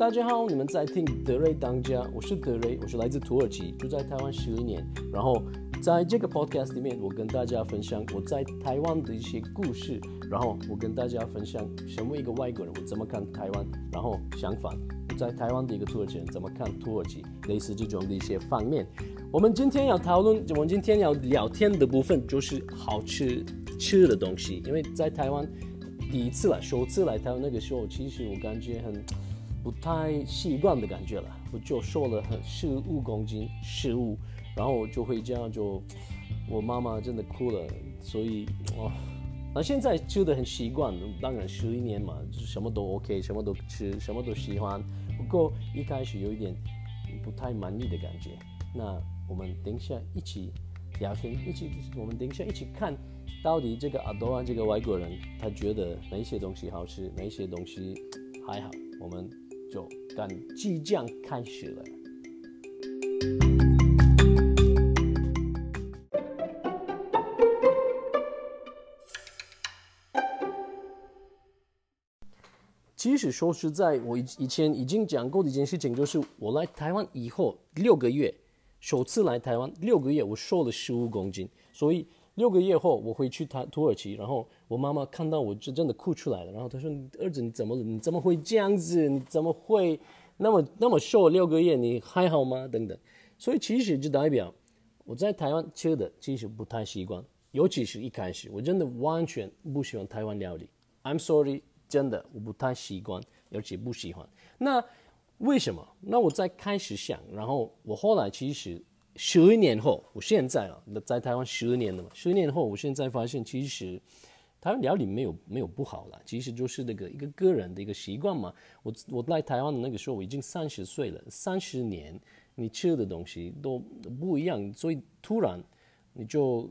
大家好，你们在听德瑞当家，我是德瑞，我是来自土耳其，住在台湾十一年。然后在这个 podcast 里面，我跟大家分享我在台湾的一些故事，然后我跟大家分享身为一个外国人我怎么看台湾，然后相反在台湾的一个土耳其人怎么看土耳其，类似这种的一些方面。我们今天要讨论，我们今天要聊天的部分就是好吃吃的东西，因为在台湾第一次来，首次来台湾那个时候，其实我感觉很不太习惯的感觉了，我就瘦了很十五公斤，十五，然后我就会这样就，我妈妈真的哭了，所以哦，那现在吃的很习惯，当然十一年嘛，就什么都 OK，什么都吃，什么都喜欢，不过一开始有一点不太满意的感觉，那。我们等一下一起聊天，一起我们等一下一起看，到底这个阿多安这个外国人他觉得哪些东西好吃，哪些东西还好，我们就赶即将开始了。其实说实在，我以以前已经讲过的一件事情，就是我来台湾以后六个月。首次来台湾六个月，我瘦了十五公斤，所以六个月后我回去他土耳其，然后我妈妈看到我就真的哭出来了，然后她说：“儿子你怎么？你怎么会这样子？你怎么会那么那么瘦？六个月你还好吗？”等等。所以其实就代表我在台湾吃的其实不太习惯，尤其是一开始我真的完全不喜欢台湾料理。I'm sorry，真的我不太习惯，尤其不喜欢。那。为什么？那我在开始想，然后我后来其实十一年后，我现在啊，在台湾十年了嘛，十年后，我现在发现其实台湾料理没有没有不好了，其实就是那个一个个人的一个习惯嘛。我我来台湾的那个时候，我已经三十岁了，三十年你吃的东西都不一样，所以突然你就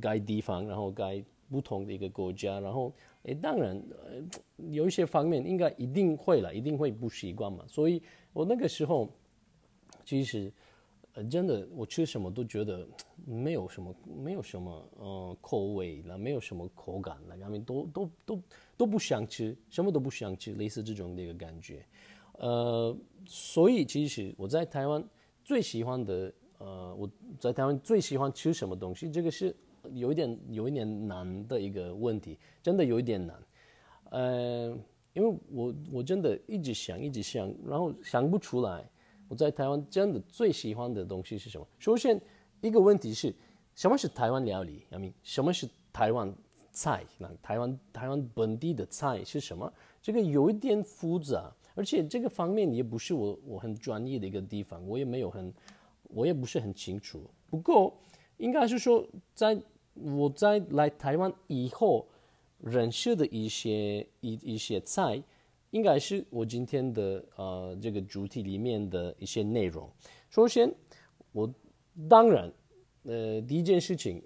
改地方，然后改不同的一个国家，然后。诶，当然，呃，有一些方面应该一定会了，一定会不习惯嘛。所以我那个时候，其实，呃，真的，我吃什么都觉得没有什么，没有什么，呃，口味了，没有什么口感了，然后都都都都不想吃，什么都不想吃，类似这种的一个感觉。呃，所以其实我在台湾最喜欢的，呃，我在台湾最喜欢吃什么东西，这个是。有一点有一点难的一个问题，真的有一点难，呃，因为我我真的一直想一直想，然后想不出来。我在台湾真的最喜欢的东西是什么？首先一个问题是，什么是台湾料理？阿明，什么是台湾菜？那台湾台湾本地的菜是什么？这个有一点复杂，而且这个方面也不是我我很专业的一个地方，我也没有很，我也不是很清楚。不过应该是说在。我在来台湾以后认识的一些一一些菜，应该是我今天的呃这个主题里面的一些内容。首先，我当然呃第一件事情，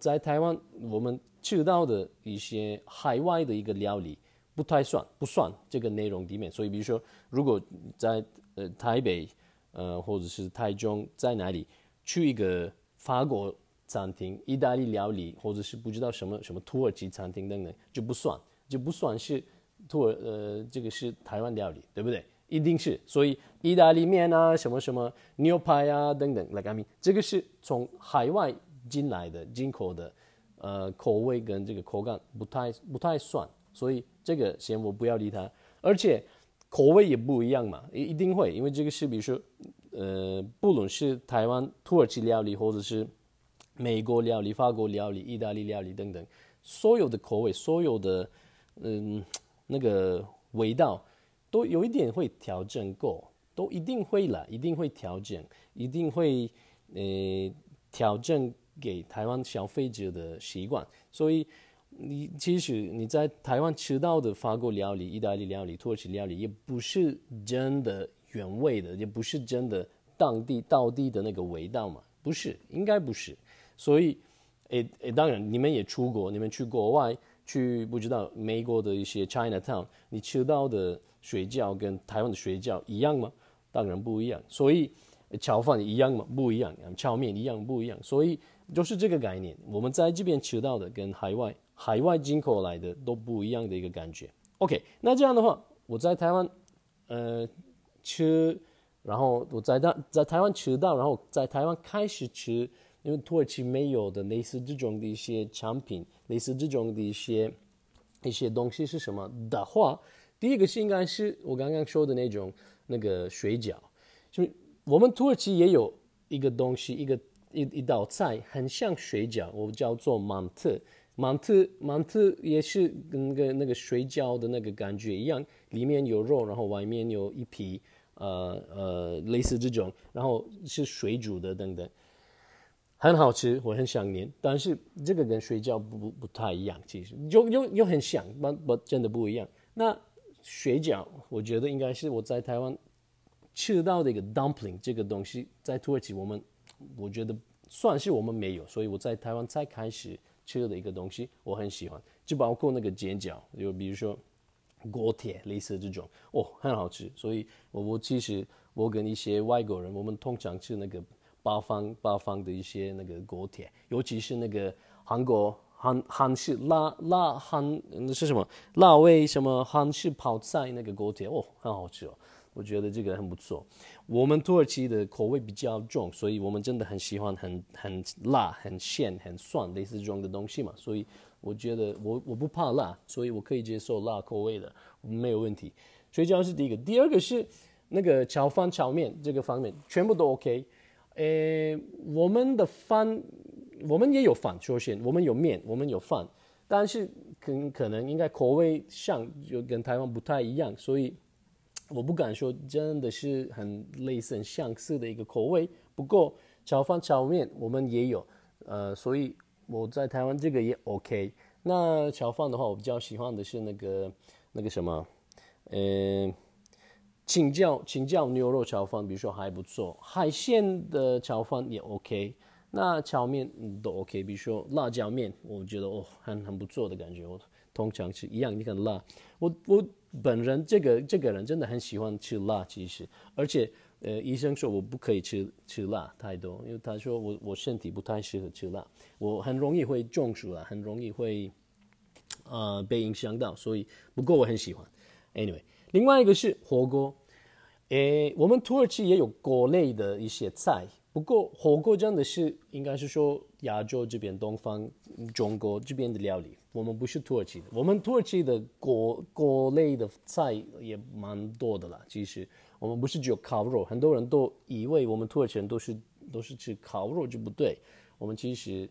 在台湾我们吃到的一些海外的一个料理不太算不算这个内容里面。所以，比如说，如果在呃台北呃或者是台中在哪里去一个法国。餐厅、意大利料理，或者是不知道什么什么土耳其餐厅等等，就不算，就不算是土耳呃，这个是台湾料理，对不对？一定是，所以意大利面啊，什么什么牛排啊等等来 k e 这个是从海外进来的进口的，呃，口味跟这个口感不太不太算，所以这个先我不要理它，而且口味也不一样嘛，一一定会，因为这个是比如说，呃，不论是台湾土耳其料理或者是。美国料理、法国料理、意大利料理等等，所有的口味、所有的嗯那个味道，都有一点会调整过，都一定会来，一定会调整，一定会呃调整给台湾消费者的习惯。所以你其实你在台湾吃到的法国料理、意大利料理、土耳其料理，也不是真的原味的，也不是真的当地当地的那个味道嘛，不是，应该不是。所以，诶诶，当然你们也出国，你们去国外去，不知道美国的一些 China Town，你吃到的水饺跟台湾的水饺一样吗？当然不一样。所以，炒饭一样吗？不一样。炒面一样不一样。所以就是这个概念。我们在这边吃到的跟海外海外进口来的都不一样的一个感觉。OK，那这样的话，我在台湾，呃，吃，然后我在在在台湾吃到，然后在台湾开始吃，因为土耳其没有的类似这种的一些产品，类似这种的一些一些东西是什么的话，第一个是应该是我刚刚说的那种那个水饺，就我们土耳其也有一个东西，一个一一道菜很像水饺，我叫做芒特。芒特芒特也是跟那个那个水饺的那个感觉一样，里面有肉，然后外面有一皮，呃呃，类似这种，然后是水煮的等等，很好吃，我很想念。但是这个跟水饺不不太一样，其实又又又很像，不不真的不一样。那水饺，我觉得应该是我在台湾吃到的一个 dumpling 这个东西，在土耳其我们我觉得算是我们没有，所以我在台湾才开始。吃的一个东西，我很喜欢，就包括那个煎饺，就比如说锅贴类似这种，哦，很好吃。所以，我我其实我跟一些外国人，我们通常吃那个八方八方的一些那个锅贴，尤其是那个韩国韩韩式辣辣韩是什么辣味什么韩式泡菜那个锅贴，哦，很好吃哦。我觉得这个很不错。我们土耳其的口味比较重，所以我们真的很喜欢很很辣、很咸、很酸类似这种的东西嘛。所以我觉得我我不怕辣，所以我可以接受辣口味的，没有问题。水饺是第一个，第二个是那个炒饭、炒面这个方面全部都 OK。诶，我们的饭我们也有饭，首先我们有面，我们有饭，但是可可能应该口味上就跟台湾不太一样，所以。我不敢说真的是很类似、很相似的一个口味。不过炒饭、炒面我们也有，呃，所以我在台湾这个也 OK。那炒饭的话，我比较喜欢的是那个那个什么，呃，请教请教牛肉炒饭，比如说还不错。海鲜的炒饭也 OK。那炒面都 OK，比如说辣椒面，我觉得哦很很不错的感觉。我通常是一样，你看辣，我我。本人这个这个人真的很喜欢吃辣，其实，而且，呃，医生说我不可以吃吃辣太多，因为他说我我身体不太适合吃辣，我很容易会中暑啊，很容易会，呃，被影响到，所以不过我很喜欢。Anyway，另外一个是火锅，诶，我们土耳其也有锅类的一些菜。不过火锅真的是应该是说亚洲这边东方中国这边的料理，我们不是土耳其的。我们土耳其的锅锅类的菜也蛮多的啦。其实我们不是只有烤肉，很多人都以为我们土耳其人都是都是吃烤肉就不对。我们其实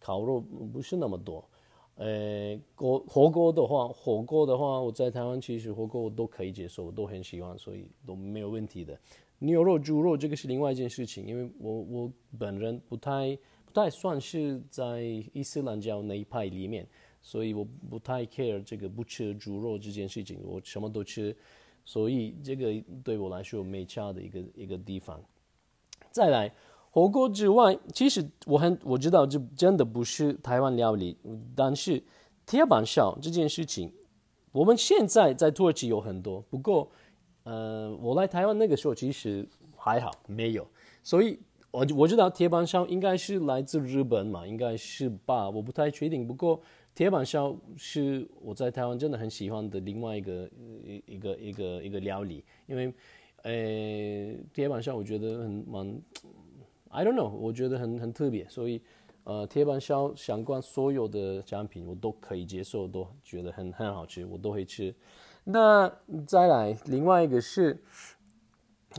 烤肉不是那么多。呃，锅火锅的话，火锅的话，我在台湾其实火锅我都可以接受，我都很喜欢，所以都没有问题的。牛肉、猪肉，这个是另外一件事情，因为我我本人不太不太算是在伊斯兰教那一派里面，所以我不太 care 这个不吃猪肉这件事情，我什么都吃，所以这个对我来说没差的一个一个地方。再来，火锅之外，其实我很我知道这真的不是台湾料理，但是铁板烧这件事情，我们现在在土耳其有很多，不过。呃，我来台湾那个时候其实还好，没有，所以我我知道铁板烧应该是来自日本嘛，应该是吧，我不太确定。不过铁板烧是我在台湾真的很喜欢的另外一个一个一个一个料理，因为呃铁板烧我觉得很蛮，I don't know，我觉得很很特别，所以呃铁板烧相关所有的产品我都可以接受，都觉得很很好吃，我都会吃。那再来，另外一个是，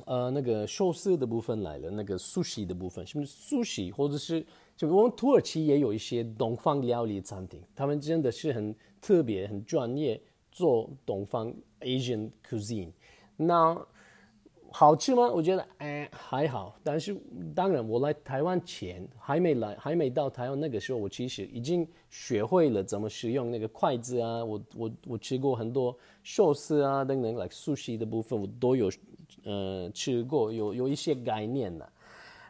呃，那个寿司的部分来了，那个寿司的部分，是不是寿司？或者是就我们土耳其也有一些东方料理餐厅，他们真的是很特别、很专业做东方 Asian cuisine。那好吃吗？我觉得哎还好，但是当然我来台湾前还没来，还没到台湾那个时候，我其实已经学会了怎么使用那个筷子啊。我我我吃过很多寿司啊等等，like sushi 的部分我都有呃吃过，有有一些概念的。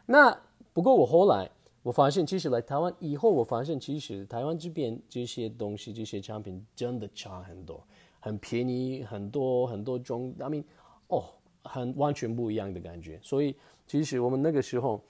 那不过我后来我发现，其实来台湾以后，我发现其实台湾这边这些东西这些产品真的差很多，很便宜，很多很多种，I mean 哦。很完全不一样的感觉，所以其实我们那个时候，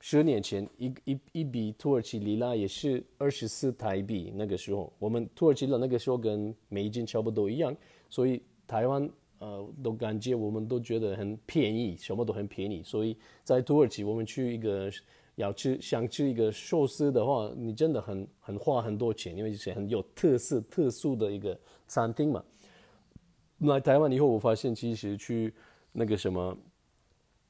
十年前一一一笔土耳其里拉也是二十四台币。那个时候我们土耳其的那个时候跟美金差不多一样，所以台湾呃，都感觉我们都觉得很便宜，什么都很便宜。所以在土耳其，我们去一个要吃想吃一个寿司的话，你真的很很花很多钱，因为是很有特色、特殊的一个餐厅嘛。来台湾以后，我发现其实去那个什么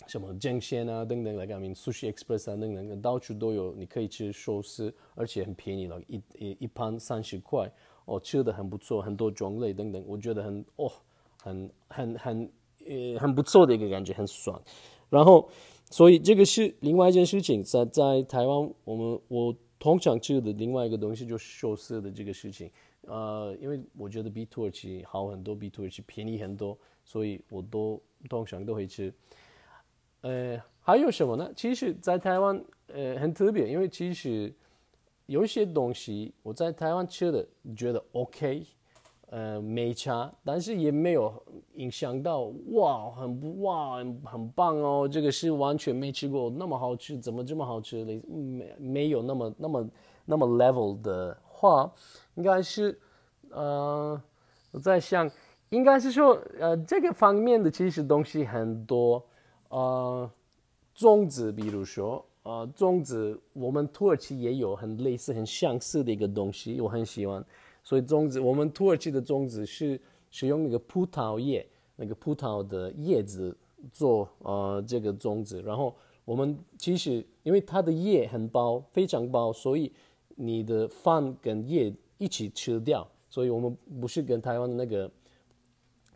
什么江鲜啊等等来讲，明 Sushi Express 啊等等，到处都有，你可以吃寿司，而且很便宜了，一一一盘三十块。哦，吃的很不错，很多种类等等，我觉得很哦，很很很呃很不错的一个感觉，很爽。然后，所以这个是另外一件事情，在在台湾，我们我通常吃的另外一个东西就是寿司的这个事情。呃，因为我觉得比土耳其好很多，比土耳其便宜很多，所以我都通常都会吃。呃，还有什么呢？其实，在台湾呃很特别，因为其实。有一些东西我在台湾吃的觉得 OK，呃没差，但是也没有影响到哇很不哇很棒哦，这个是完全没吃过那么好吃，怎么这么好吃的？没没有那么那么那么 level 的话，应该是呃我在想，应该是说呃这个方面的其实东西很多，呃粽子比如说。呃，粽子我们土耳其也有很类似、很相似的一个东西，我很喜欢。所以粽子，我们土耳其的粽子是使用那个葡萄叶，那个葡萄的叶子做呃这个粽子。然后我们其实因为它的叶很薄，非常薄，所以你的饭跟叶一起吃掉。所以我们不是跟台湾的那个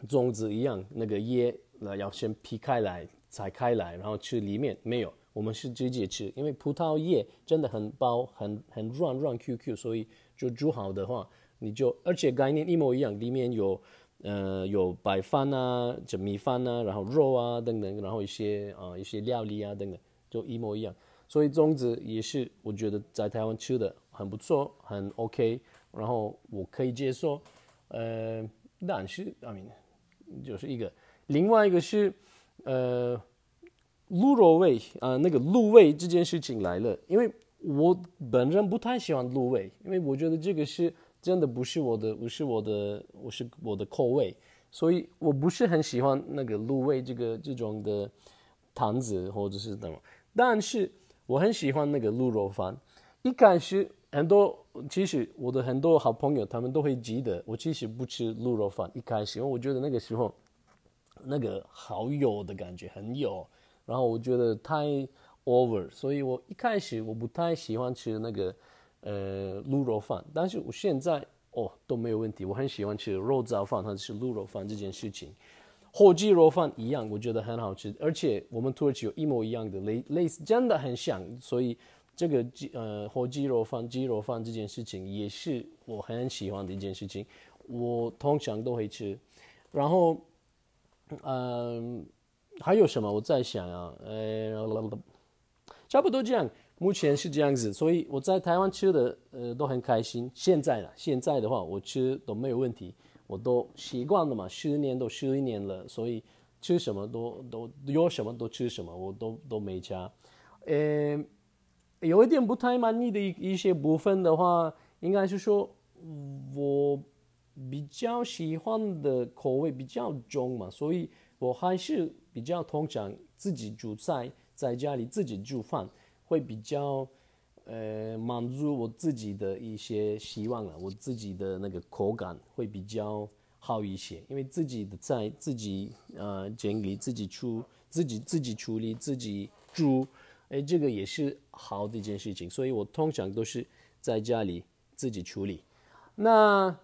粽子一样，那个叶那要先劈开来、拆开来，然后吃里面没有。我们是直接吃，因为葡萄叶真的很薄、很很软软 Q Q，所以就煮好的话，你就而且概念一模一样，里面有呃有白饭啊、这米饭啊，然后肉啊等等，然后一些啊一些料理啊等等，就一模一样。所以粽子也是我觉得在台湾吃的很不错，很 OK，然后我可以接受。呃，但是，I mean，就是一个，另外一个是呃。鹿肉味啊，那个鹿味这件事情来了，因为我本人不太喜欢鹿味，因为我觉得这个是真的不是我的，不是我的，我是我的口味，所以我不是很喜欢那个鹿味这个这种的坛子或者是什么，但是我很喜欢那个鹿肉饭。一开始很多，其实我的很多好朋友他们都会记得，我其实不吃鹿肉饭。一开始，因为我觉得那个时候那个好油的感觉，很油。然后我觉得太 over，所以我一开始我不太喜欢吃那个呃卤肉饭，但是我现在哦都没有问题，我很喜欢吃肉燥饭或者是卤肉饭这件事情。火鸡肉饭一样，我觉得很好吃，而且我们土耳其有一模一样的类类似，真的很像，所以这个鸡呃火鸡肉饭、鸡肉饭这件事情也是我很喜欢的一件事情，我通常都会吃。然后嗯。还有什么？我在想啊，呃，差不多这样。目前是这样子，所以我在台湾吃的呃都很开心。现在呢，现在的话我吃都没有问题，我都习惯了嘛，十年都十一年了，所以吃什么都都有什么都吃什么，我都都没加。呃，有一点不太满意的一一些部分的话，应该是说我比较喜欢的口味比较重嘛，所以我还是。比较通常自己煮菜，在家里自己煮饭，会比较呃满足我自己的一些希望了。我自己的那个口感会比较好一些，因为自己的菜自己呃整理、自己出、自己自己处理、自己煮，哎，这个也是好的一件事情。所以我通常都是在家里自己处理。那。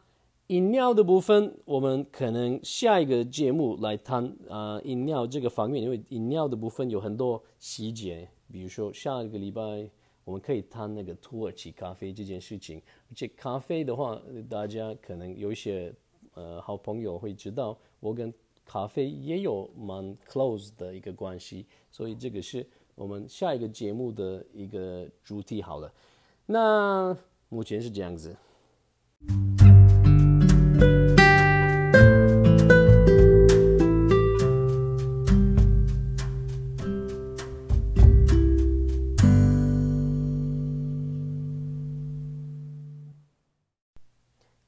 饮料的部分，我们可能下一个节目来谈啊，饮料这个方面，因为饮料的部分有很多细节，比如说下一个礼拜我们可以谈那个土耳其咖啡这件事情。而且咖啡的话，大家可能有一些呃好朋友会知道，我跟咖啡也有蛮 close 的一个关系，所以这个是我们下一个节目的一个主题。好了，那目前是这样子。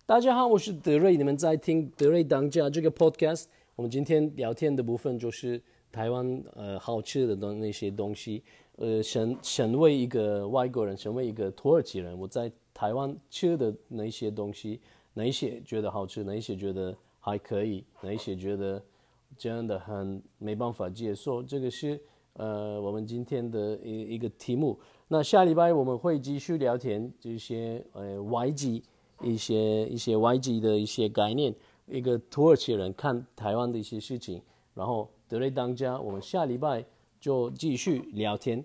大家好，我是德瑞，你们在听德瑞当家这个 podcast。我们今天聊天的部分就是台湾呃好吃的东那些东西。呃，身身为一个外国人，身为一个土耳其人，我在台湾吃的那些东西，哪些觉得好吃，哪些觉得还可以，哪些觉得真的很没办法接受，这个是呃我们今天的一一个题目。那下礼拜我们会继续聊天这些呃外籍一些一些外籍的一些概念，一个土耳其人看台湾的一些事情，然后德瑞当家，我们下礼拜就继续聊天。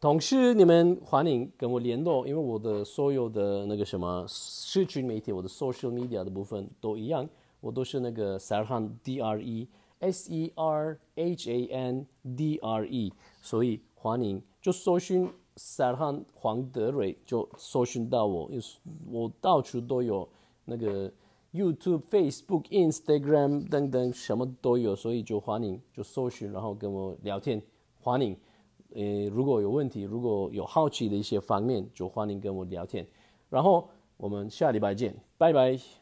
同时，你们欢迎跟我联络，因为我的所有的那个什么社群媒体，我的 social media 的部分都一样，我都是那个 Sarhan D R E S E R H A N D R E，所以欢迎就搜寻 Sarhan 黄德瑞就搜寻到我，我到处都有那个 YouTube、Facebook、Instagram 等等什么都有，所以就欢迎就搜寻，然后跟我聊天，欢迎。呃，如果有问题，如果有好奇的一些方面，就欢迎跟我聊天。然后我们下礼拜见，拜拜。